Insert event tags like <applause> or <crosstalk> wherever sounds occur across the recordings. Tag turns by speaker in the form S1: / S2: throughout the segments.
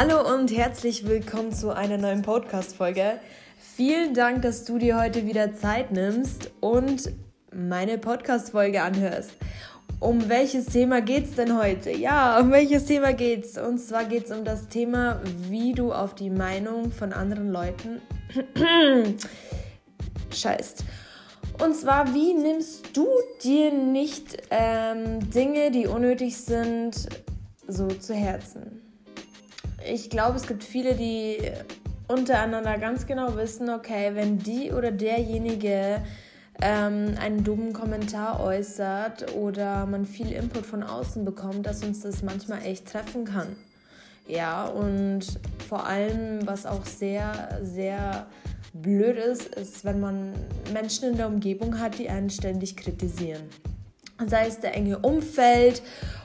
S1: Hallo und herzlich willkommen zu einer neuen Podcast-Folge. Vielen Dank, dass du dir heute wieder Zeit nimmst und meine Podcast-Folge anhörst. Um welches Thema geht es denn heute? Ja, um welches Thema geht's? Und zwar geht es um das Thema, wie du auf die Meinung von anderen Leuten <clears throat> scheißt. Und zwar, wie nimmst du dir nicht ähm, Dinge, die unnötig sind, so zu Herzen? Ich glaube, es gibt viele, die untereinander ganz genau wissen, okay, wenn die oder derjenige ähm, einen dummen Kommentar äußert oder man viel Input von außen bekommt, dass uns das manchmal echt treffen kann. Ja, und vor allem, was auch sehr, sehr blöd ist, ist, wenn man Menschen in der Umgebung hat, die einen ständig kritisieren. Sei es der enge Umfeld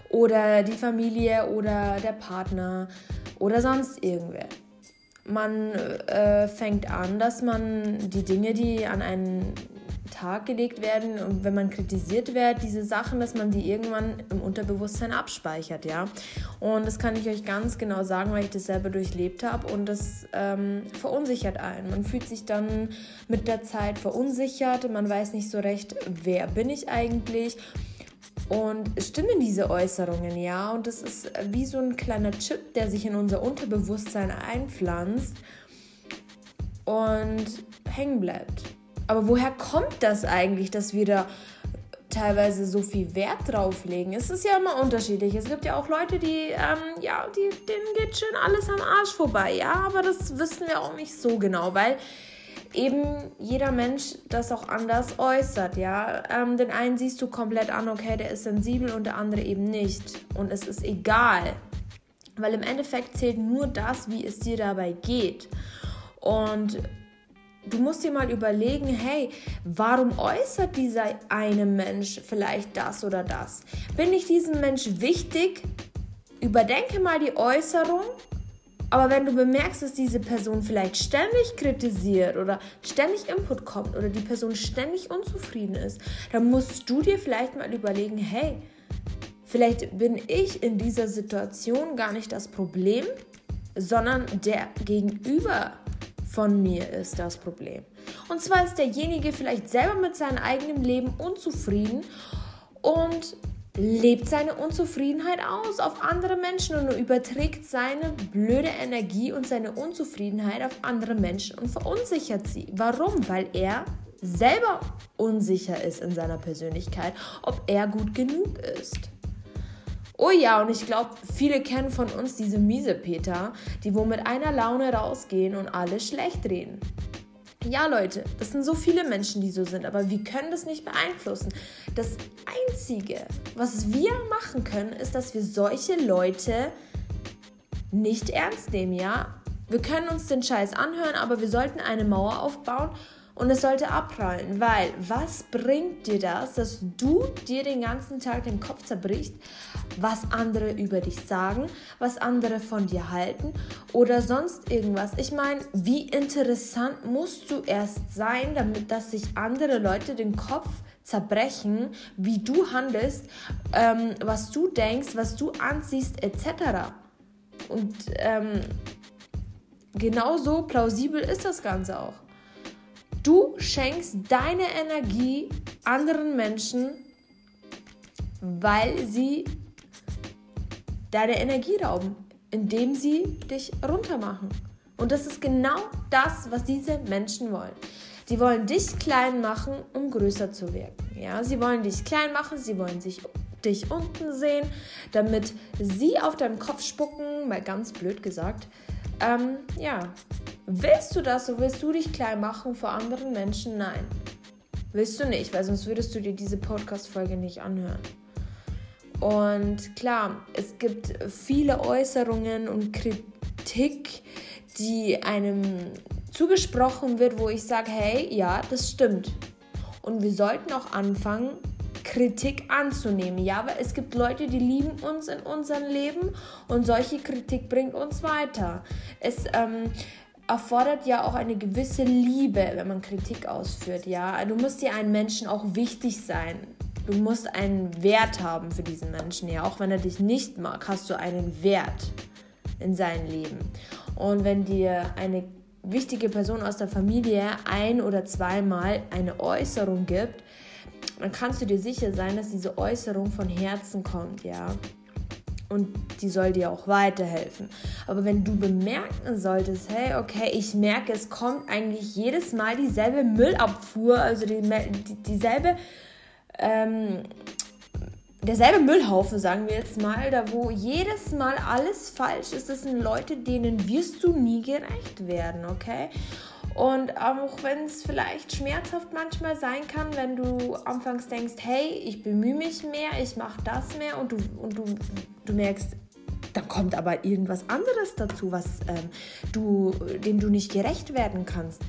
S1: oder die Familie oder der Partner oder sonst irgendwer. Man äh, fängt an, dass man die Dinge, die an einen Tag gelegt werden und wenn man kritisiert wird, diese Sachen, dass man die irgendwann im Unterbewusstsein abspeichert, ja. Und das kann ich euch ganz genau sagen, weil ich das selber durchlebt habe und das ähm, verunsichert einen. Man fühlt sich dann mit der Zeit verunsichert, man weiß nicht so recht, wer bin ich eigentlich und stimmen diese Äußerungen, ja? Und das ist wie so ein kleiner Chip, der sich in unser Unterbewusstsein einpflanzt und hängen bleibt. Aber woher kommt das eigentlich, dass wir da teilweise so viel Wert drauf legen? Es ist ja immer unterschiedlich. Es gibt ja auch Leute, die, ähm, ja, die, denen geht schön alles am Arsch vorbei, ja, aber das wissen wir auch nicht so genau, weil eben jeder Mensch das auch anders äußert, ja. Ähm, den einen siehst du komplett an, okay, der ist sensibel und der andere eben nicht. Und es ist egal, weil im Endeffekt zählt nur das, wie es dir dabei geht. Und du musst dir mal überlegen, hey, warum äußert dieser eine Mensch vielleicht das oder das? Bin ich diesem Mensch wichtig? Überdenke mal die Äußerung aber wenn du bemerkst, dass diese Person vielleicht ständig kritisiert oder ständig Input kommt oder die Person ständig unzufrieden ist, dann musst du dir vielleicht mal überlegen, hey, vielleicht bin ich in dieser Situation gar nicht das Problem, sondern der Gegenüber von mir ist das Problem. Und zwar ist derjenige vielleicht selber mit seinem eigenen Leben unzufrieden und lebt seine Unzufriedenheit aus auf andere Menschen und überträgt seine blöde Energie und seine Unzufriedenheit auf andere Menschen und verunsichert sie. Warum? Weil er selber unsicher ist in seiner Persönlichkeit, ob er gut genug ist. Oh ja, und ich glaube, viele kennen von uns diese miese Peter, die wo mit einer Laune rausgehen und alle schlecht reden. Ja, Leute, das sind so viele Menschen, die so sind, aber wir können das nicht beeinflussen. Das Einzige, was wir machen können, ist, dass wir solche Leute nicht ernst nehmen, ja? Wir können uns den Scheiß anhören, aber wir sollten eine Mauer aufbauen und es sollte abprallen, weil was bringt dir das, dass du dir den ganzen Tag den Kopf zerbrichst, was andere über dich sagen, was andere von dir halten oder sonst irgendwas? Ich meine, wie interessant musst du erst sein, damit dass sich andere Leute den Kopf zerbrechen, wie du handelst, ähm, was du denkst, was du anziehst, etc. Und ähm, genauso plausibel ist das Ganze auch. Du schenkst deine Energie anderen Menschen, weil sie deine Energie rauben, indem sie dich runtermachen. Und das ist genau das, was diese Menschen wollen. Sie wollen dich klein machen, um größer zu wirken. Ja, sie wollen dich klein machen, sie wollen sich dich unten sehen, damit sie auf deinen Kopf spucken, mal ganz blöd gesagt. Ähm, ja, Willst du das, so willst du dich klein machen vor anderen Menschen? Nein. Willst du nicht, weil sonst würdest du dir diese Podcast-Folge nicht anhören. Und klar, es gibt viele Äußerungen und Kritik, die einem zugesprochen wird, wo ich sage, hey, ja, das stimmt. Und wir sollten auch anfangen, Kritik anzunehmen. Ja, weil es gibt Leute, die lieben uns in unserem Leben und solche Kritik bringt uns weiter. Es ähm, erfordert ja auch eine gewisse Liebe, wenn man Kritik ausführt, ja. Du musst dir einen Menschen auch wichtig sein. Du musst einen Wert haben für diesen Menschen, ja. Auch wenn er dich nicht mag, hast du einen Wert. in seinem Leben. Und wenn dir eine wichtige Person aus der Familie ein oder zweimal eine Äußerung gibt, dann kannst du dir sicher sein, dass diese Äußerung von Herzen kommt, ja. Und die soll dir auch weiterhelfen. Aber wenn du bemerken solltest, hey, okay, ich merke, es kommt eigentlich jedes Mal dieselbe Müllabfuhr, also die, die, dieselbe ähm, derselbe Müllhaufen, sagen wir jetzt mal, da wo jedes Mal alles falsch ist, das sind Leute, denen wirst du nie gerecht werden, okay? Und auch wenn es vielleicht schmerzhaft manchmal sein kann, wenn du anfangs denkst, hey, ich bemühe mich mehr, ich mache das mehr und du, und du, du merkst, dann kommt aber irgendwas anderes dazu, was ähm, du, dem du nicht gerecht werden kannst.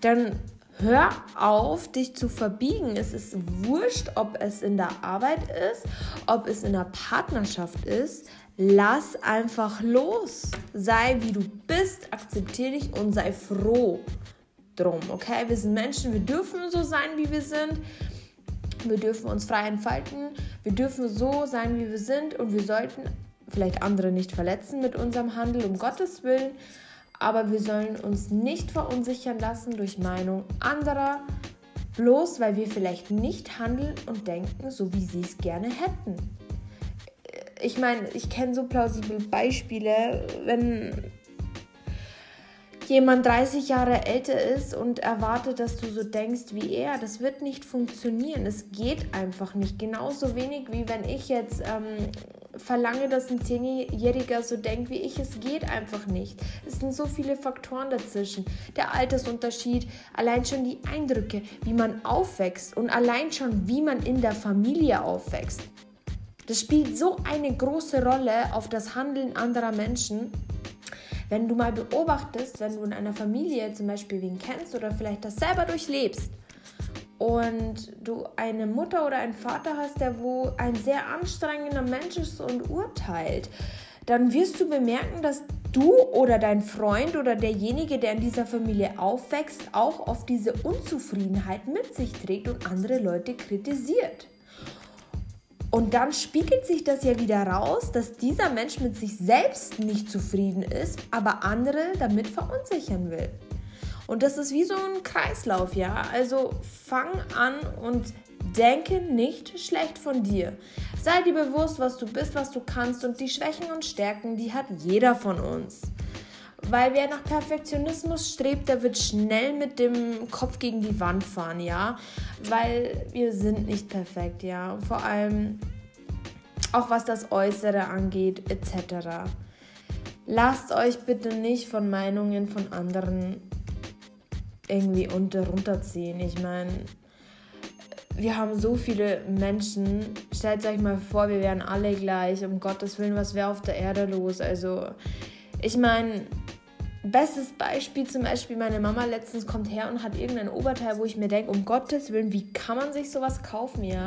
S1: Dann Hör auf, dich zu verbiegen. Es ist wurscht, ob es in der Arbeit ist, ob es in der Partnerschaft ist. Lass einfach los. Sei wie du bist, akzeptiere dich und sei froh drum. Okay, wir sind Menschen, wir dürfen so sein, wie wir sind. Wir dürfen uns frei entfalten. Wir dürfen so sein, wie wir sind und wir sollten vielleicht andere nicht verletzen mit unserem Handel, um Gottes Willen aber wir sollen uns nicht verunsichern lassen durch Meinung anderer, bloß weil wir vielleicht nicht handeln und denken, so wie sie es gerne hätten. Ich meine, ich kenne so plausible Beispiele, wenn jemand 30 Jahre älter ist und erwartet, dass du so denkst wie er, das wird nicht funktionieren. Es geht einfach nicht. Genauso wenig wie wenn ich jetzt ähm, verlange, dass ein Zehnjähriger so denkt wie ich. Es geht einfach nicht. Es sind so viele Faktoren dazwischen. Der Altersunterschied, allein schon die Eindrücke, wie man aufwächst und allein schon, wie man in der Familie aufwächst. Das spielt so eine große Rolle auf das Handeln anderer Menschen. Wenn du mal beobachtest, wenn du in einer Familie zum Beispiel wen kennst oder vielleicht das selber durchlebst, und du eine Mutter oder einen Vater hast, der wo ein sehr anstrengender Mensch ist und urteilt, dann wirst du bemerken, dass du oder dein Freund oder derjenige, der in dieser Familie aufwächst, auch oft diese Unzufriedenheit mit sich trägt und andere Leute kritisiert. Und dann spiegelt sich das ja wieder raus, dass dieser Mensch mit sich selbst nicht zufrieden ist, aber andere damit verunsichern will. Und das ist wie so ein Kreislauf, ja. Also fang an und denke nicht schlecht von dir. Sei dir bewusst, was du bist, was du kannst und die Schwächen und Stärken, die hat jeder von uns. Weil wer nach Perfektionismus strebt, der wird schnell mit dem Kopf gegen die Wand fahren, ja. Weil wir sind nicht perfekt, ja. Vor allem auch was das Äußere angeht, etc. Lasst euch bitte nicht von Meinungen von anderen irgendwie unter runterziehen. Ich meine, wir haben so viele Menschen. Stellt euch mal vor, wir wären alle gleich. Um Gottes Willen, was wäre auf der Erde los? Also, ich meine, bestes Beispiel zum Beispiel, meine Mama letztens kommt her und hat irgendein Oberteil, wo ich mir denke, um Gottes Willen, wie kann man sich sowas kaufen, ja?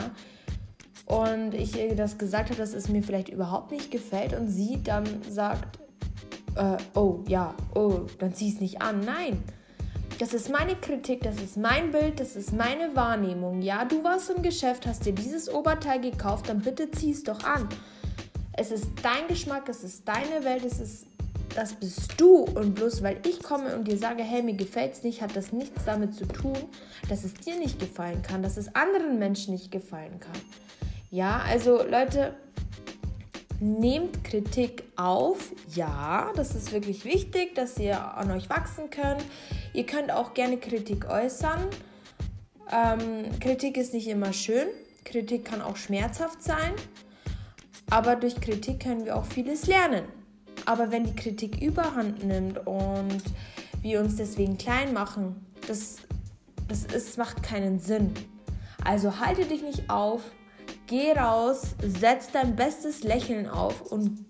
S1: Und ich ihr das gesagt habe, dass es mir vielleicht überhaupt nicht gefällt und sie dann sagt, äh, oh ja, oh, dann zieh es nicht an. Nein, das ist meine Kritik, das ist mein Bild, das ist meine Wahrnehmung. Ja, du warst im Geschäft, hast dir dieses Oberteil gekauft, dann bitte zieh es doch an. Es ist dein Geschmack, es ist deine Welt, es ist das bist du und bloß weil ich komme und dir sage, hey, mir gefällt es nicht, hat das nichts damit zu tun, dass es dir nicht gefallen kann, dass es anderen Menschen nicht gefallen kann. Ja, also Leute, nehmt Kritik auf. Ja, das ist wirklich wichtig, dass ihr an euch wachsen könnt. Ihr könnt auch gerne Kritik äußern. Ähm, Kritik ist nicht immer schön. Kritik kann auch schmerzhaft sein. Aber durch Kritik können wir auch vieles lernen. Aber wenn die Kritik überhand nimmt und wir uns deswegen klein machen, das, das ist, macht keinen Sinn. Also halte dich nicht auf, geh raus, setz dein bestes Lächeln auf und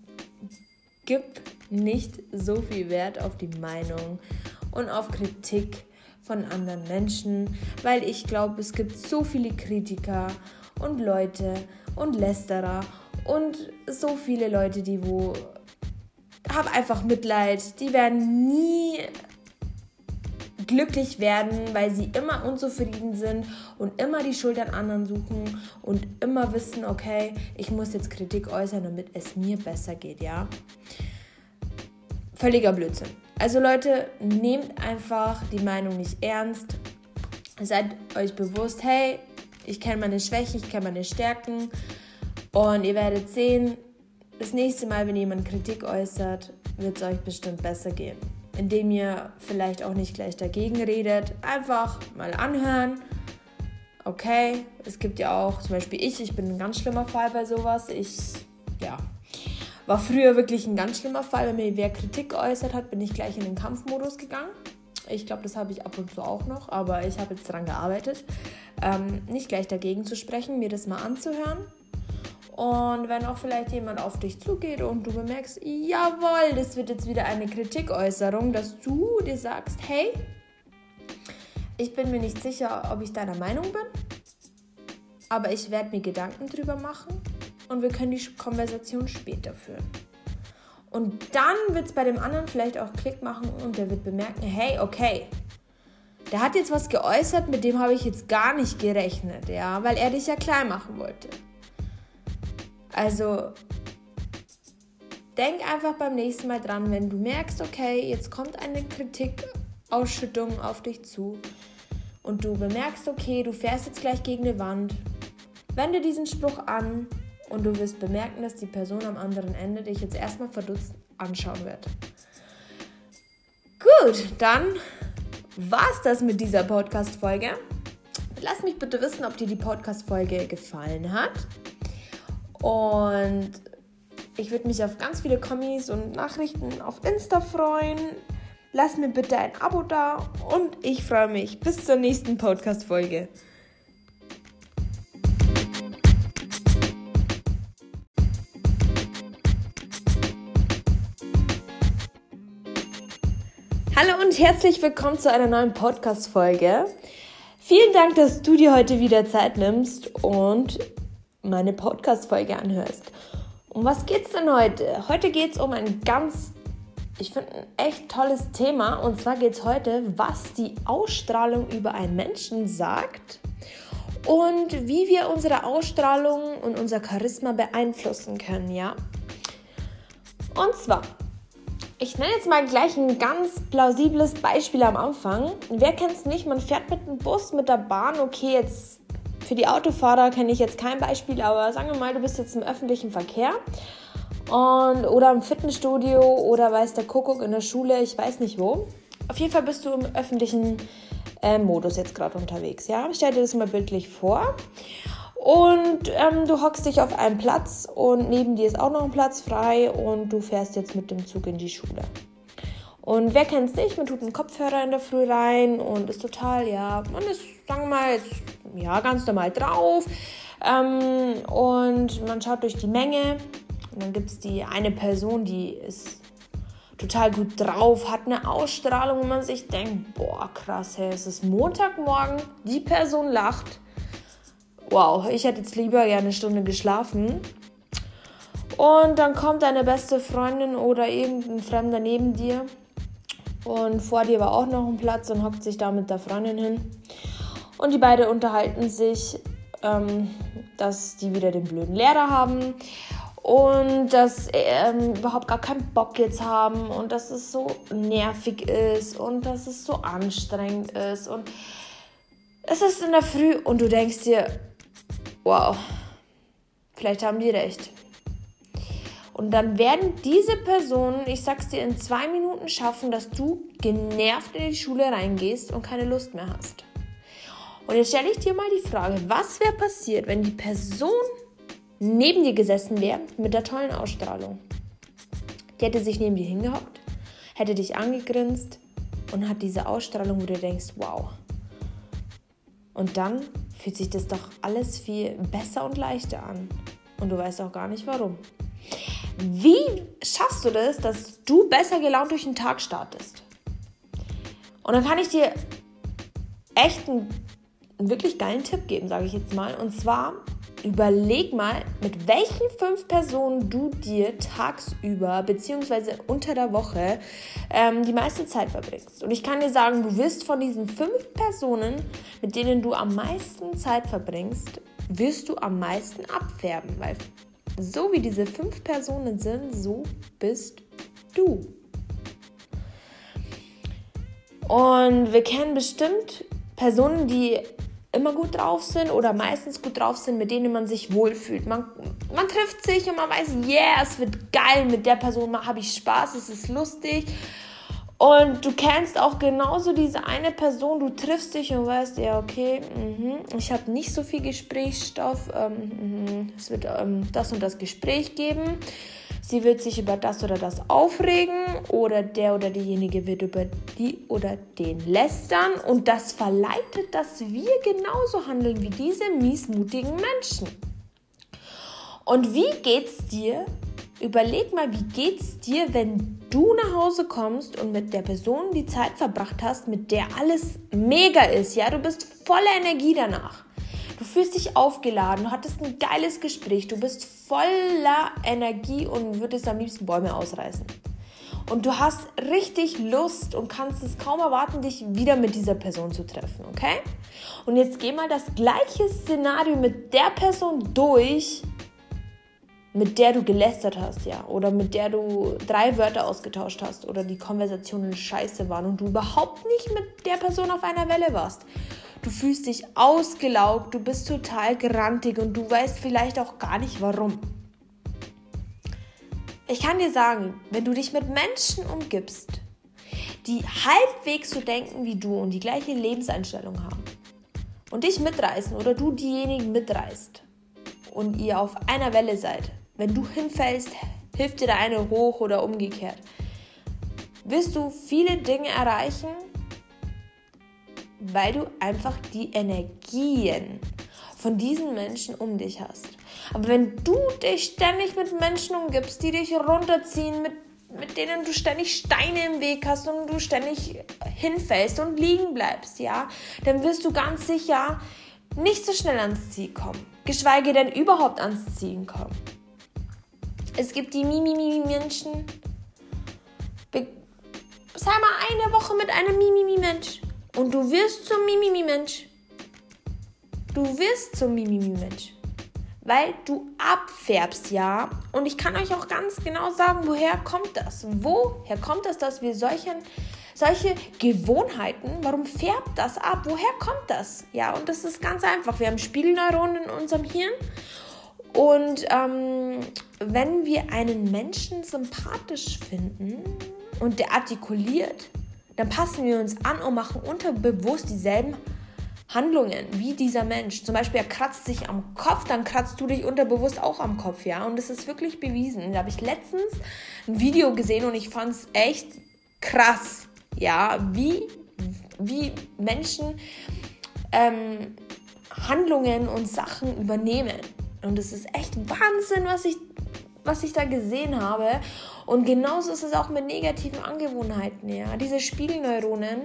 S1: gib nicht so viel Wert auf die Meinung und auf Kritik von anderen Menschen, weil ich glaube, es gibt so viele Kritiker und Leute und Lästerer und so viele Leute, die wo haben einfach Mitleid, die werden nie glücklich werden, weil sie immer unzufrieden sind und immer die Schuld an anderen suchen und immer wissen, okay, ich muss jetzt Kritik äußern, damit es mir besser geht, ja. völliger Blödsinn. Also Leute, nehmt einfach die Meinung nicht ernst. Seid euch bewusst, hey, ich kenne meine Schwächen, ich kenne meine Stärken und ihr werdet sehen, das nächste Mal, wenn jemand Kritik äußert, wird es euch bestimmt besser gehen. Indem ihr vielleicht auch nicht gleich dagegen redet, einfach mal anhören. Okay, es gibt ja auch, zum Beispiel ich, ich bin ein ganz schlimmer Fall bei sowas. Ich, ja, war früher wirklich ein ganz schlimmer Fall. Wenn mir wer Kritik geäußert hat, bin ich gleich in den Kampfmodus gegangen. Ich glaube, das habe ich ab und zu auch noch, aber ich habe jetzt daran gearbeitet, ähm, nicht gleich dagegen zu sprechen, mir das mal anzuhören und wenn auch vielleicht jemand auf dich zugeht und du bemerkst, jawohl, das wird jetzt wieder eine Kritikäußerung, dass du dir sagst, hey, ich bin mir nicht sicher, ob ich deiner Meinung bin, aber ich werde mir Gedanken drüber machen und wir können die Konversation später führen. Und dann wird es bei dem anderen vielleicht auch Klick machen und der wird bemerken, hey, okay, der hat jetzt was geäußert, mit dem habe ich jetzt gar nicht gerechnet, ja, weil er dich ja klein machen wollte. Also denk einfach beim nächsten Mal dran, wenn du merkst, okay, jetzt kommt eine Kritikausschüttung auf dich zu und du bemerkst, okay, du fährst jetzt gleich gegen eine Wand, wende diesen Spruch an und du wirst bemerken, dass die Person am anderen Ende dich jetzt erstmal verdutzt anschauen wird. Gut, dann war's das mit dieser Podcast-Folge. Lass mich bitte wissen, ob dir die Podcast-Folge gefallen hat. Und ich würde mich auf ganz viele Kommis und Nachrichten auf Insta freuen. Lass mir bitte ein Abo da und ich freue mich. Bis zur nächsten Podcast-Folge. Hallo und herzlich willkommen zu einer neuen Podcast-Folge. Vielen Dank, dass du dir heute wieder Zeit nimmst und meine Podcast-Folge anhörst. Um was geht's denn heute? Heute geht es um ein ganz, ich finde, ein echt tolles Thema. Und zwar geht es heute, was die Ausstrahlung über einen Menschen sagt und wie wir unsere Ausstrahlung und unser Charisma beeinflussen können, ja? Und zwar, ich nenne jetzt mal gleich ein ganz plausibles Beispiel am Anfang. Wer kennt es nicht? Man fährt mit dem Bus, mit der Bahn, okay, jetzt für die Autofahrer kenne ich jetzt kein Beispiel, aber sagen wir mal, du bist jetzt im öffentlichen Verkehr und, oder im Fitnessstudio oder weiß der Kuckuck in der Schule, ich weiß nicht wo. Auf jeden Fall bist du im öffentlichen äh, Modus jetzt gerade unterwegs. Ja? Stell dir das mal bildlich vor. Und ähm, du hockst dich auf einem Platz und neben dir ist auch noch ein Platz frei und du fährst jetzt mit dem Zug in die Schule. Und wer kennt es nicht? Man tut einen Kopfhörer in der Früh rein und ist total, ja, man ist, sagen wir mal, jetzt, ja, ganz normal drauf. Ähm, und man schaut durch die Menge. Und dann gibt es die eine Person, die ist total gut drauf, hat eine Ausstrahlung, wo man sich denkt, boah, krass, hey, es ist Montagmorgen, die Person lacht. Wow, ich hätte jetzt lieber ja eine Stunde geschlafen. Und dann kommt deine beste Freundin oder irgendein Fremder neben dir und vor dir war auch noch ein Platz und hockt sich da mit der Freundin hin. Und die beiden unterhalten sich, ähm, dass die wieder den blöden Lehrer haben und dass ähm, überhaupt gar keinen Bock jetzt haben und dass es so nervig ist und dass es so anstrengend ist und es ist in der Früh und du denkst dir, wow, vielleicht haben die recht. Und dann werden diese Personen, ich sag's dir, in zwei Minuten schaffen, dass du genervt in die Schule reingehst und keine Lust mehr hast. Und jetzt stelle ich dir mal die Frage, was wäre passiert, wenn die Person neben dir gesessen wäre mit der tollen Ausstrahlung? Die hätte sich neben dir hingehockt, hätte dich angegrinst und hat diese Ausstrahlung, wo du denkst, wow. Und dann fühlt sich das doch alles viel besser und leichter an. Und du weißt auch gar nicht warum. Wie schaffst du das, dass du besser gelaunt durch den Tag startest? Und dann kann ich dir echt einen, einen wirklich geilen Tipp geben, sage ich jetzt mal. Und zwar überleg mal, mit welchen fünf Personen du dir tagsüber bzw. unter der Woche ähm, die meiste Zeit verbringst. Und ich kann dir sagen, du wirst von diesen fünf Personen, mit denen du am meisten Zeit verbringst, wirst du am meisten abfärben, weil so wie diese fünf Personen sind, so bist du. Und wir kennen bestimmt Personen, die immer gut drauf sind oder meistens gut drauf sind, mit denen man sich wohlfühlt. Man, man trifft sich und man weiß, yeah, es wird geil, mit der Person habe ich Spaß, es ist lustig. Und du kennst auch genauso diese eine Person, du triffst dich und weißt, ja, okay, mh, ich habe nicht so viel Gesprächsstoff, ähm, mh, es wird ähm, das und das Gespräch geben. Sie wird sich über das oder das aufregen oder der oder diejenige wird über die oder den lästern und das verleitet, dass wir genauso handeln wie diese miesmutigen Menschen. Und wie geht's dir, Überleg mal, wie geht's dir, wenn du nach Hause kommst und mit der Person die Zeit verbracht hast, mit der alles mega ist, ja, du bist voller Energie danach. Du fühlst dich aufgeladen, du hattest ein geiles Gespräch, du bist voller Energie und würdest am liebsten Bäume ausreißen. Und du hast richtig Lust und kannst es kaum erwarten, dich wieder mit dieser Person zu treffen, okay? Und jetzt geh mal das gleiche Szenario mit der Person durch, mit der du gelästert hast, ja, oder mit der du drei Wörter ausgetauscht hast oder die Konversationen scheiße waren und du überhaupt nicht mit der Person auf einer Welle warst. Du fühlst dich ausgelaugt, du bist total grantig und du weißt vielleicht auch gar nicht warum. Ich kann dir sagen, wenn du dich mit Menschen umgibst, die halbwegs so denken wie du und die gleiche Lebenseinstellung haben und dich mitreißen oder du diejenigen mitreißt und ihr auf einer Welle seid, wenn du hinfällst, hilft dir der eine hoch oder umgekehrt. Wirst du viele Dinge erreichen, weil du einfach die Energien von diesen Menschen um dich hast. Aber wenn du dich ständig mit Menschen umgibst, die dich runterziehen, mit, mit denen du ständig Steine im Weg hast und du ständig hinfällst und liegen bleibst, ja, dann wirst du ganz sicher nicht so schnell ans Ziel kommen. Geschweige denn überhaupt ans Ziel kommen. Es gibt die Mimimi-Menschen. Sei mal eine Woche mit einem Mimimi-Mensch und du wirst zum Mimimi-Mensch. Du wirst zum Mimimi-Mensch. Weil du abfärbst, ja. Und ich kann euch auch ganz genau sagen, woher kommt das? Woher kommt das, dass wir solchen, solche Gewohnheiten, warum färbt das ab? Woher kommt das? Ja, und das ist ganz einfach. Wir haben Spiegelneuronen in unserem Hirn und ähm, wenn wir einen Menschen sympathisch finden und der artikuliert, dann passen wir uns an und machen unterbewusst dieselben Handlungen wie dieser Mensch. Zum Beispiel, er kratzt sich am Kopf, dann kratzt du dich unterbewusst auch am Kopf, ja. Und das ist wirklich bewiesen. Da habe ich letztens ein Video gesehen und ich fand es echt krass, ja, wie, wie Menschen ähm, Handlungen und Sachen übernehmen. Und es ist echt Wahnsinn, was ich, was ich da gesehen habe. Und genauso ist es auch mit negativen Angewohnheiten. Ja. Diese Spiegelneuronen,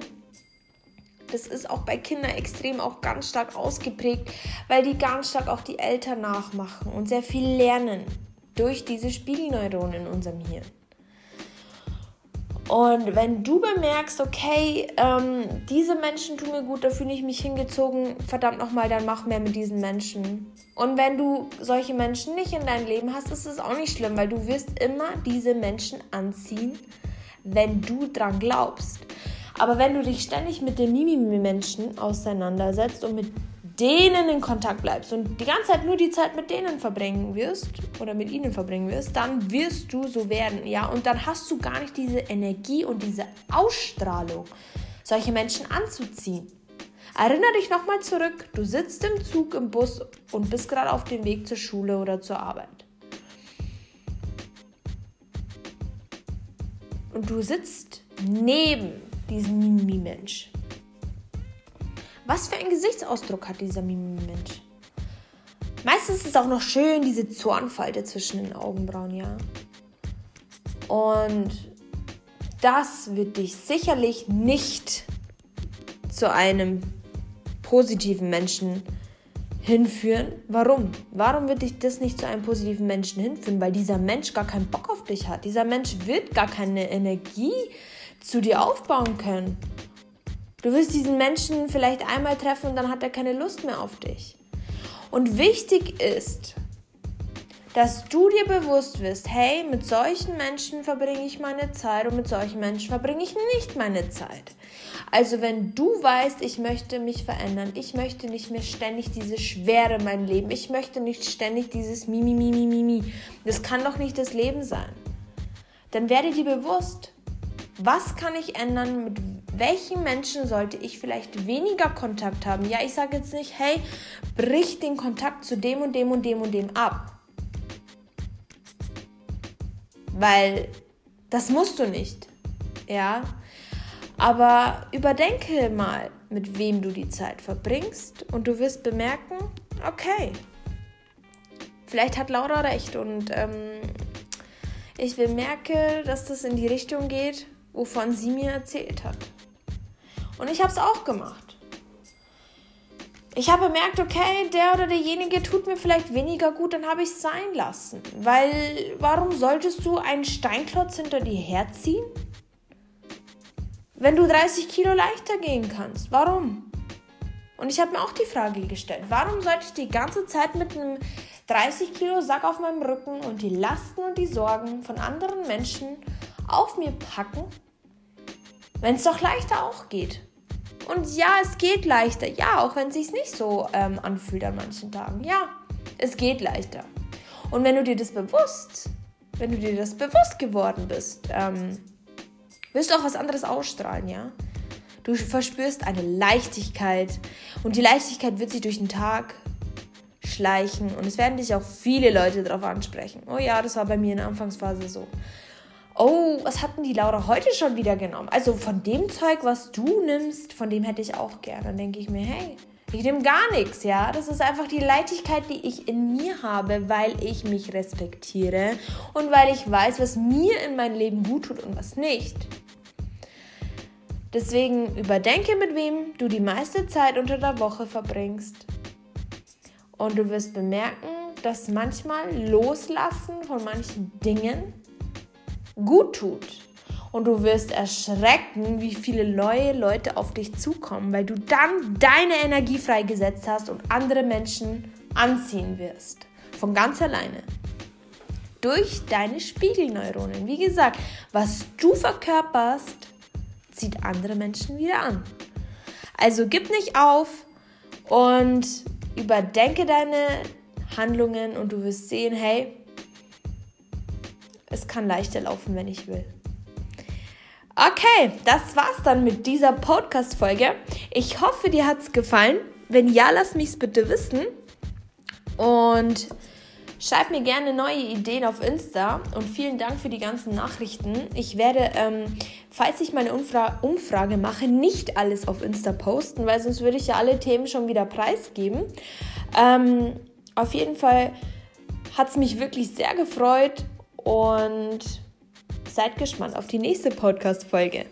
S1: das ist auch bei Kindern extrem auch ganz stark ausgeprägt, weil die ganz stark auch die Eltern nachmachen und sehr viel lernen durch diese Spiegelneuronen in unserem Hirn. Und wenn du bemerkst, okay, ähm, diese Menschen tun mir gut, da fühle ich mich hingezogen, verdammt nochmal, dann mach mehr mit diesen Menschen. Und wenn du solche Menschen nicht in deinem Leben hast, ist es auch nicht schlimm, weil du wirst immer diese Menschen anziehen, wenn du dran glaubst. Aber wenn du dich ständig mit den Mimimi-Menschen auseinandersetzt und mit denen in Kontakt bleibst und die ganze Zeit nur die Zeit mit denen verbringen wirst oder mit ihnen verbringen wirst, dann wirst du so werden, ja. Und dann hast du gar nicht diese Energie und diese Ausstrahlung, solche Menschen anzuziehen. Erinnere dich nochmal zurück, du sitzt im Zug, im Bus und bist gerade auf dem Weg zur Schule oder zur Arbeit. Und du sitzt neben diesem Mimi-Mensch. Was für ein Gesichtsausdruck hat dieser Mimimi-Mensch? Meistens ist es auch noch schön, diese Zornfalte zwischen den Augenbrauen, ja. Und das wird dich sicherlich nicht zu einem positiven Menschen hinführen. Warum? Warum wird dich das nicht zu einem positiven Menschen hinführen? Weil dieser Mensch gar keinen Bock auf dich hat. Dieser Mensch wird gar keine Energie zu dir aufbauen können. Du wirst diesen Menschen vielleicht einmal treffen und dann hat er keine Lust mehr auf dich. Und wichtig ist, dass du dir bewusst wirst, hey, mit solchen Menschen verbringe ich meine Zeit und mit solchen Menschen verbringe ich nicht meine Zeit. Also wenn du weißt, ich möchte mich verändern, ich möchte nicht mehr ständig diese Schwere in meinem Leben, ich möchte nicht ständig dieses Mimi, Mimi, Mimi, das kann doch nicht das Leben sein. Dann werde dir bewusst, was kann ich ändern, mit welchen Menschen sollte ich vielleicht weniger Kontakt haben. Ja, ich sage jetzt nicht, hey, brich den Kontakt zu dem und dem und dem und dem ab. Weil das musst du nicht. Ja, aber überdenke mal, mit wem du die Zeit verbringst und du wirst bemerken, okay, vielleicht hat Laura recht und ähm, ich bemerke, dass das in die Richtung geht, wovon sie mir erzählt hat. Und ich habe es auch gemacht. Ich habe bemerkt, okay, der oder derjenige tut mir vielleicht weniger gut, dann habe ich es sein lassen. Weil warum solltest du einen Steinklotz hinter dir herziehen? wenn du 30 Kilo leichter gehen kannst? Warum? Und ich habe mir auch die Frage gestellt, warum sollte ich die ganze Zeit mit einem 30 Kilo Sack auf meinem Rücken und die Lasten und die Sorgen von anderen Menschen auf mir packen, wenn es doch leichter auch geht? Und ja, es geht leichter. Ja, auch wenn es sich nicht so ähm, anfühlt an manchen Tagen. Ja, es geht leichter. Und wenn du dir das bewusst, wenn du dir das bewusst geworden bist, ähm, wirst du auch was anderes ausstrahlen, ja? Du verspürst eine Leichtigkeit und die Leichtigkeit wird sich durch den Tag schleichen und es werden dich auch viele Leute darauf ansprechen. Oh ja, das war bei mir in der Anfangsphase so. Oh, was hatten die Laura heute schon wieder genommen? Also von dem Zeug, was du nimmst, von dem hätte ich auch gerne. Dann denke ich mir, hey, ich nehme gar nichts, ja. Das ist einfach die Leichtigkeit, die ich in mir habe, weil ich mich respektiere und weil ich weiß, was mir in meinem Leben gut tut und was nicht. Deswegen überdenke, mit wem du die meiste Zeit unter der Woche verbringst. Und du wirst bemerken, dass manchmal Loslassen von manchen Dingen gut tut. Und du wirst erschrecken, wie viele neue Leute auf dich zukommen, weil du dann deine Energie freigesetzt hast und andere Menschen anziehen wirst. Von ganz alleine. Durch deine Spiegelneuronen. Wie gesagt, was du verkörperst, zieht andere Menschen wieder an. Also gib nicht auf und überdenke deine Handlungen und du wirst sehen, hey, es kann leichter laufen, wenn ich will. Okay, das war's dann mit dieser Podcast-Folge. Ich hoffe, dir hat's gefallen. Wenn ja, lass mich's bitte wissen. Und Schreib mir gerne neue Ideen auf Insta und vielen Dank für die ganzen Nachrichten. Ich werde, ähm, falls ich meine Umfra Umfrage mache, nicht alles auf Insta posten, weil sonst würde ich ja alle Themen schon wieder preisgeben. Ähm, auf jeden Fall hat es mich wirklich sehr gefreut und seid gespannt auf die nächste Podcast-Folge.